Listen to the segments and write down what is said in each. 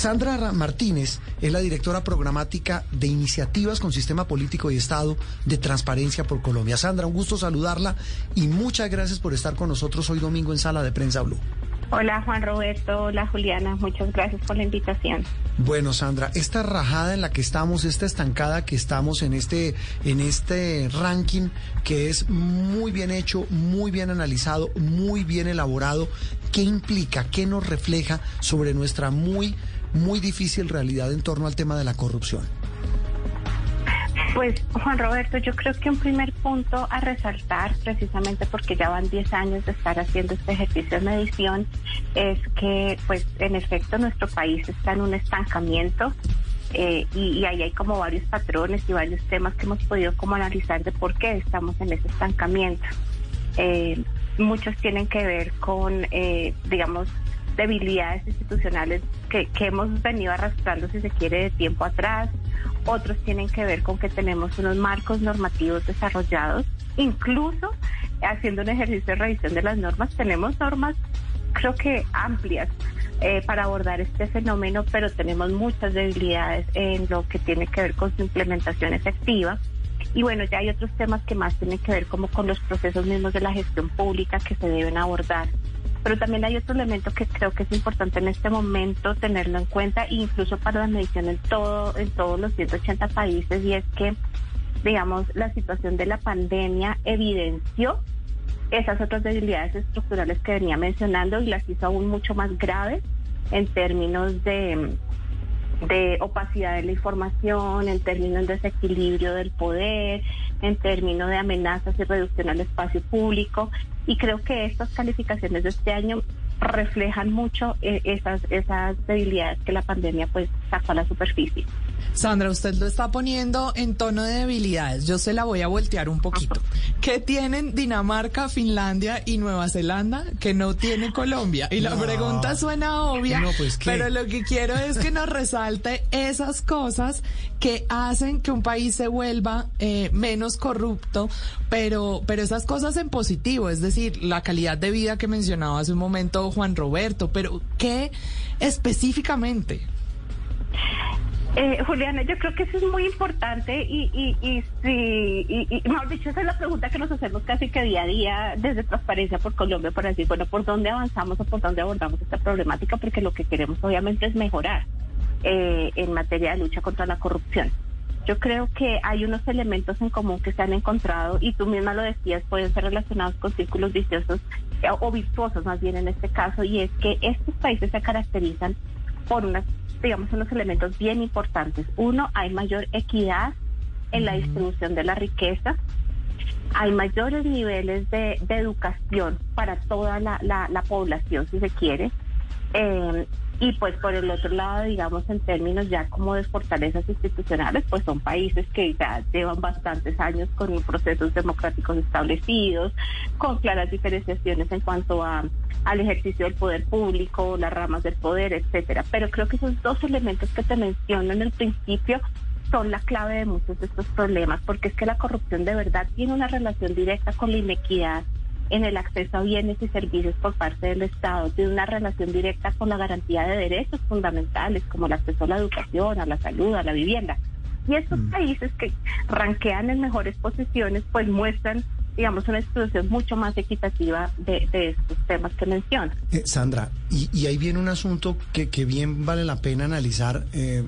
Sandra Martínez es la directora programática de Iniciativas con Sistema Político y Estado de Transparencia por Colombia. Sandra, un gusto saludarla y muchas gracias por estar con nosotros hoy domingo en Sala de Prensa Blue. Hola Juan Roberto, hola Juliana, muchas gracias por la invitación. Bueno, Sandra, esta rajada en la que estamos, esta estancada que estamos en este en este ranking que es muy bien hecho, muy bien analizado, muy bien elaborado, ¿qué implica, qué nos refleja sobre nuestra muy muy difícil realidad en torno al tema de la corrupción? Pues Juan Roberto, yo creo que un primer punto a resaltar, precisamente porque ya van 10 años de estar haciendo este ejercicio de medición, es que pues en efecto nuestro país está en un estancamiento eh, y, ahí hay como varios patrones y varios temas que hemos podido como analizar de por qué estamos en ese estancamiento. Eh, muchos tienen que ver con, eh, digamos, debilidades institucionales que, que hemos venido arrastrando, si se quiere, de tiempo atrás. Otros tienen que ver con que tenemos unos marcos normativos desarrollados. Incluso haciendo un ejercicio de revisión de las normas, tenemos normas, creo que amplias, eh, para abordar este fenómeno, pero tenemos muchas debilidades en lo que tiene que ver con su implementación efectiva. Y bueno, ya hay otros temas que más tienen que ver como con los procesos mismos de la gestión pública que se deben abordar. Pero también hay otro elemento que creo que es importante en este momento tenerlo en cuenta, incluso para la medición en todo, en todos los 180 países, y es que, digamos, la situación de la pandemia evidenció esas otras debilidades estructurales que venía mencionando y las hizo aún mucho más graves en términos de, de opacidad de la información, en términos de desequilibrio del poder, en términos de amenazas y reducción al espacio público y creo que estas calificaciones de este año reflejan mucho eh, esas, esas debilidades que la pandemia pues sacó a la superficie. Sandra, usted lo está poniendo en tono de debilidades. Yo se la voy a voltear un poquito. ¿Qué tienen Dinamarca, Finlandia y Nueva Zelanda que no tiene Colombia? Y la pregunta suena obvia, pues, pero lo que quiero es que nos resalte esas cosas que hacen que un país se vuelva eh, menos corrupto, pero, pero esas cosas en positivo, es decir, la calidad de vida que mencionaba hace un momento Juan Roberto, pero ¿qué específicamente? Eh, Juliana, yo creo que eso es muy importante y, y, y, y, mejor dicho, esa es la pregunta que nos hacemos casi que día a día desde Transparencia por Colombia para decir, bueno, ¿por dónde avanzamos o por dónde abordamos esta problemática? Porque lo que queremos obviamente es mejorar eh, en materia de lucha contra la corrupción. Yo creo que hay unos elementos en común que se han encontrado y tú misma lo decías, pueden ser relacionados con círculos viciosos eh, o virtuosos más bien en este caso, y es que estos países se caracterizan por unas digamos, unos elementos bien importantes. Uno, hay mayor equidad en la distribución de la riqueza, hay mayores niveles de, educación para toda la, la, población, si se quiere. Eh, y pues por el otro lado, digamos, en términos ya como de fortalezas institucionales, pues son países que ya llevan bastantes años con procesos democráticos establecidos, con claras diferenciaciones en cuanto a al ejercicio del poder público, las ramas del poder, etcétera. Pero creo que esos dos elementos que te menciono en el principio son la clave de muchos de estos problemas, porque es que la corrupción de verdad tiene una relación directa con la inequidad en el acceso a bienes y servicios por parte del Estado, tiene una relación directa con la garantía de derechos fundamentales como el acceso a la educación, a la salud, a la vivienda. Y estos mm. países que ranquean en mejores posiciones, pues muestran digamos, una institución mucho más equitativa de, estos temas que menciona. Eh, Sandra, y, ahí viene un asunto que, que bien vale la pena analizar. Eh,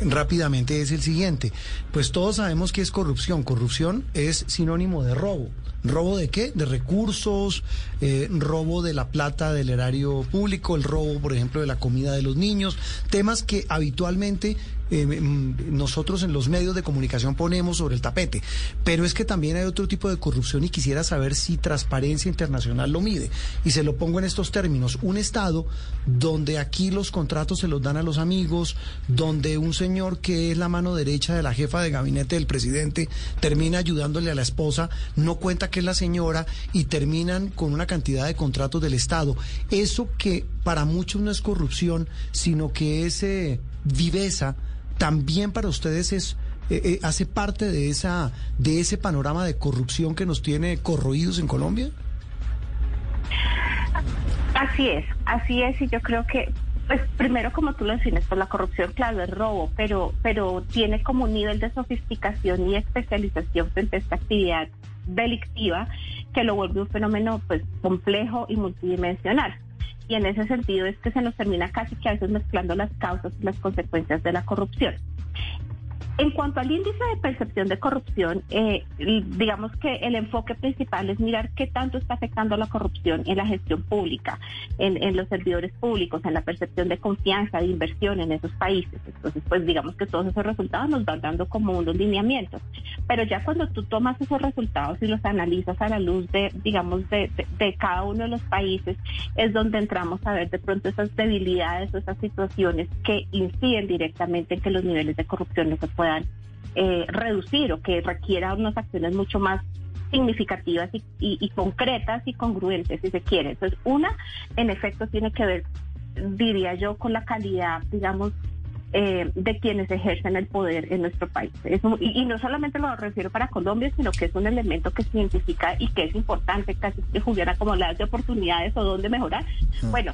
rápidamente es el siguiente, pues todos sabemos que es corrupción, corrupción es sinónimo de robo, ¿Robo de qué? De recursos, eh, robo de la plata del erario público, el robo, por ejemplo, de la comida de los niños, temas que habitualmente eh, mm, nosotros en los medios de comunicación ponemos sobre el tapete. Pero es que también hay otro tipo de corrupción y quisiera saber si Transparencia Internacional lo mide. Y se lo pongo en estos términos. Un Estado donde aquí los contratos se los dan a los amigos, donde un señor que es la mano derecha de la jefa de gabinete del presidente termina ayudándole a la esposa, no cuenta que es la señora y terminan con una cantidad de contratos del Estado. Eso que para muchos no es corrupción, sino que es eh, viveza también para ustedes es eh, eh, hace parte de esa de ese panorama de corrupción que nos tiene corroídos en Colombia. Así es, así es y yo creo que Pues primero, como tú lo defines, pues la corrupción, claro, es robo, pero, pero tiene como un nivel de sofisticación y especialización frente a esta actividad delictiva que lo vuelve un fenómeno pues complejo y multidimensional. Y en ese sentido es que se nos termina casi que a veces mezclando las causas y las consecuencias de la corrupción. En cuanto al índice de percepción de corrupción, eh, digamos que el enfoque principal es mirar qué tanto está afectando la corrupción en la gestión pública, en, los servidores públicos, en la percepción de confianza, de inversión en esos países. Entonces, pues digamos que todos esos resultados nos van dando como unos lineamientos. Pero ya cuando tú tomas esos resultados y los analizas a la luz de, digamos, de, de cada uno de los países, es donde entramos a ver de pronto esas debilidades o esas situaciones que inciden directamente en que los niveles de corrupción no se puedan eh, reducir o que requiera unas acciones mucho más significativas y, concretas y congruentes, si se quiere. Entonces, una, en efecto, tiene que ver, diría yo, con la calidad, digamos, eh, de quienes ejercen el poder en nuestro país. y, no solamente lo refiero para Colombia, sino que es un elemento que se identifica y que es importante, casi que hubiera como las de oportunidades o dónde mejorar. Bueno,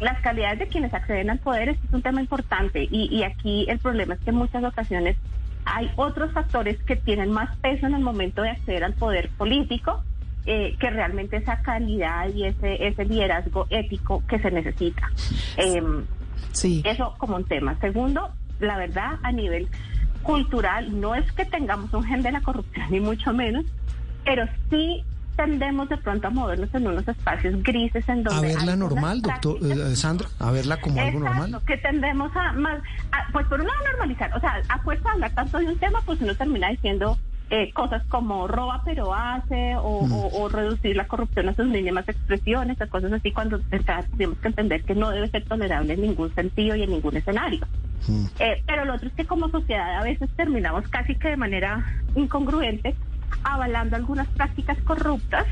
las calidades de quienes acceden al poder es un tema importante y, y aquí el problema es que en muchas ocasiones hay otros factores que tienen más peso en el momento de acceder al poder político eh, que realmente esa calidad y ese, ese liderazgo ético que se necesita. Em, sí. Eso como un tema. Segundo, la verdad, a nivel cultural, no es que tengamos un gen de la corrupción, ni mucho menos, pero sí tendemos de pronto a movernos en unos espacios grises en donde... A verla normal, doctor eh, Sandra, a verla como algo normal. que tendemos a más, pues por un lado normalizar, o sea, a fuerza de hablar tanto de un tema, pues uno termina diciendo eh, cosas como roba pero hace o, mm. reducir la corrupción a sus mínimas expresiones, o cosas así, cuando tenemos que entender que no debe ser tolerable en ningún sentido y en ningún escenario. Mm. Eh, pero lo otro es que como sociedad a veces terminamos casi que de manera incongruente avalando algunas prácticas corruptas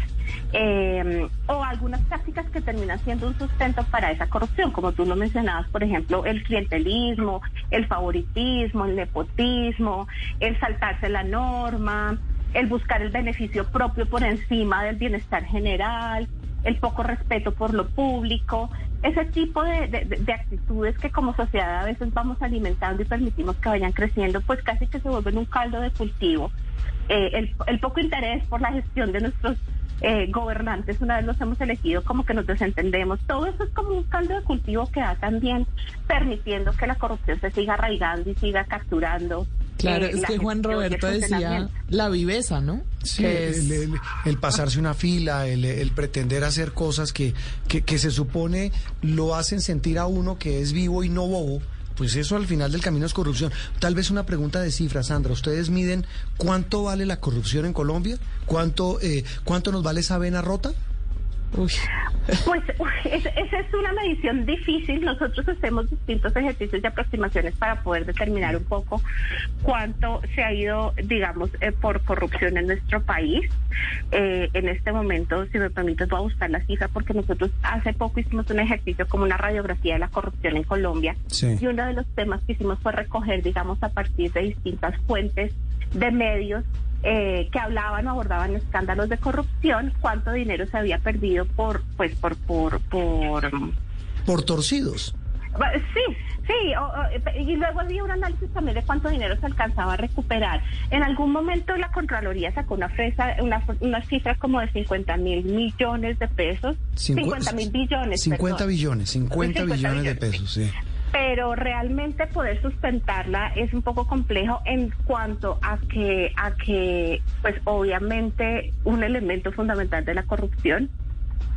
eh, o algunas prácticas que terminan siendo un sustento para esa corrupción, como tú lo mencionabas, por ejemplo, el clientelismo, el favoritismo, el nepotismo, el saltarse la norma, el buscar el beneficio propio por encima del bienestar general, el poco respeto por lo público, ese tipo de, actitudes que como sociedad a veces vamos alimentando y permitimos que vayan creciendo, pues casi que se vuelven un caldo de cultivo eh, el, poco interés por la gestión de nuestros eh, gobernantes, una vez los hemos elegido, como que nos desentendemos. Todo eso es como un caldo de cultivo que va también permitiendo que la corrupción se siga arraigando y siga capturando. Claro, eh, es que Juan Roberto decía la viveza, ¿no? Sí, el, pasarse una fila, el, pretender hacer cosas que, que, que se supone lo hacen sentir a uno que es vivo y no bobo pues eso al final del camino es corrupción. Tal vez una pregunta de cifras, Sandra. ¿Ustedes miden cuánto vale la corrupción en Colombia? ¿Cuánto, eh, cuánto nos vale esa vena rota? Pues esa es una medición difícil. Nosotros hacemos distintos ejercicios y aproximaciones para poder determinar un poco cuánto se ha ido, digamos, eh, por corrupción en nuestro país. Eh, en este momento, si me permites, voy a buscar la cifra porque nosotros hace poco hicimos un ejercicio como una radiografía de la corrupción en Colombia y uno de los temas que hicimos fue recoger, digamos, a partir de distintas fuentes de medios eh, que hablaban o abordaban escándalos de corrupción, cuánto dinero se había perdido por, pues, por, por, por, por torcidos. Sí, sí, y luego había un análisis también de cuánto dinero se alcanzaba a recuperar. En algún momento la Contraloría sacó una, fresa, una, una cifra como de 50 mil millones de pesos. 50 mil billones. 50 billones, 50, billones de pesos, sí pero realmente poder sustentarla es un poco complejo en cuanto a que a que pues obviamente un elemento fundamental de la corrupción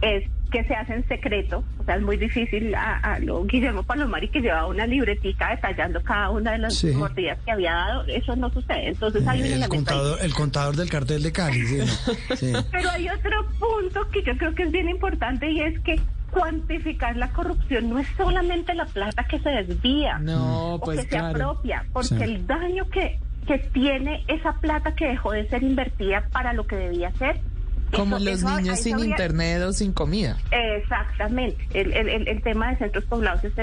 es que se hace en secreto, o sea, es muy difícil a, lo Guillermo Palomari que llevaba una libretica detallando cada una de las mordidas que había dado, eso no sucede. Entonces hay un el contador, el contador del cartel de Cali, sí. Pero hay otro punto que yo creo que es bien importante y es que cuantificar la corrupción no es solamente la plata que se desvía no, o pues que se apropia, porque el daño que, que tiene esa plata que dejó de ser invertida para lo que debía ser Como los niños sin internet o sin comida. Exactamente. El, el, el, tema de centros poblados es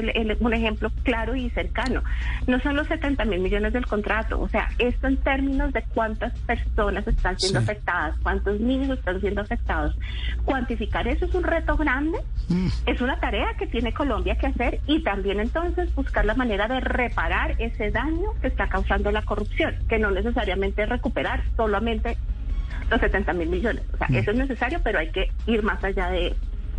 un ejemplo claro y cercano. No son los 70 mil millones del contrato, o sea, esto en términos de cuántas personas están siendo afectadas, cuántos niños están siendo afectados. Cuantificar eso es un reto grande, mm. es una tarea que tiene Colombia que hacer y también entonces buscar la manera de reparar ese daño que está causando la corrupción, que no necesariamente recuperar solamente los 70 mil millones. O sea, mm. eso es necesario, pero hay que ir más allá de eso.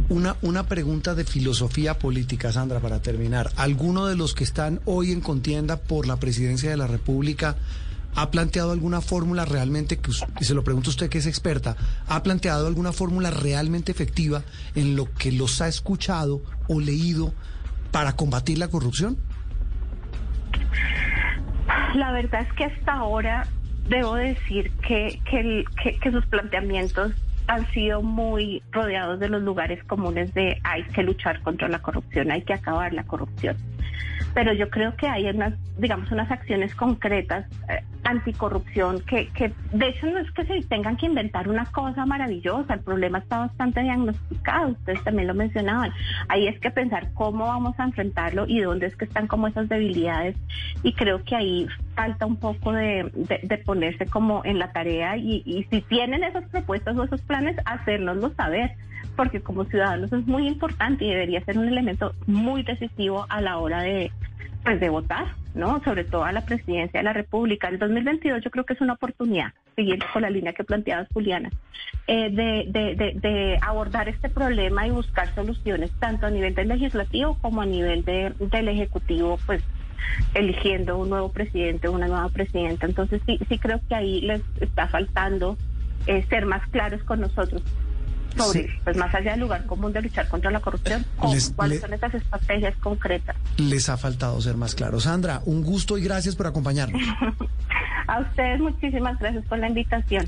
Una, una pregunta de filosofía política, Sandra, para terminar. ¿Alguno de los que están hoy en contienda por la presidencia de la República ha planteado alguna fórmula realmente, que y se lo pregunto a usted que es experta, ha planteado alguna fórmula realmente efectiva en lo que los ha escuchado o leído para combatir la corrupción? La verdad es que hasta ahora debo decir que, que, que, sus planteamientos han sido muy rodeados de los lugares comunes de hay que luchar contra la corrupción, hay que acabar la corrupción. Pero yo creo que hay unas, digamos, unas acciones concretas eh, anticorrupción que, que de hecho no es que se tengan que inventar una cosa maravillosa, el problema está bastante diagnosticado, ustedes también lo mencionaban. Ahí es que pensar cómo vamos a enfrentarlo y dónde es que están como esas debilidades y creo que ahí falta un poco de, ponerse como en la tarea y, y si tienen esas propuestas o esos planes, hacérnoslo saber porque como ciudadanos es muy importante y debería ser un elemento muy decisivo a la hora de, pues de votar, ¿no? Sobre todo a la presidencia de la República. El 2022 yo creo que es una oportunidad, siguiendo con la línea que planteaba Juliana, eh, de, de, de, abordar este problema y buscar soluciones tanto a nivel del legislativo como a nivel de, del ejecutivo, pues eligiendo un nuevo presidente, una nueva presidenta. Entonces sí, sí creo que ahí les está faltando eh, ser más claros con nosotros sobre, pues más allá del lugar común de luchar contra la corrupción, cuáles son esas estrategias concretas. Les ha faltado ser más claros. Sandra, un gusto y gracias por acompañarnos. A ustedes muchísimas gracias por la invitación.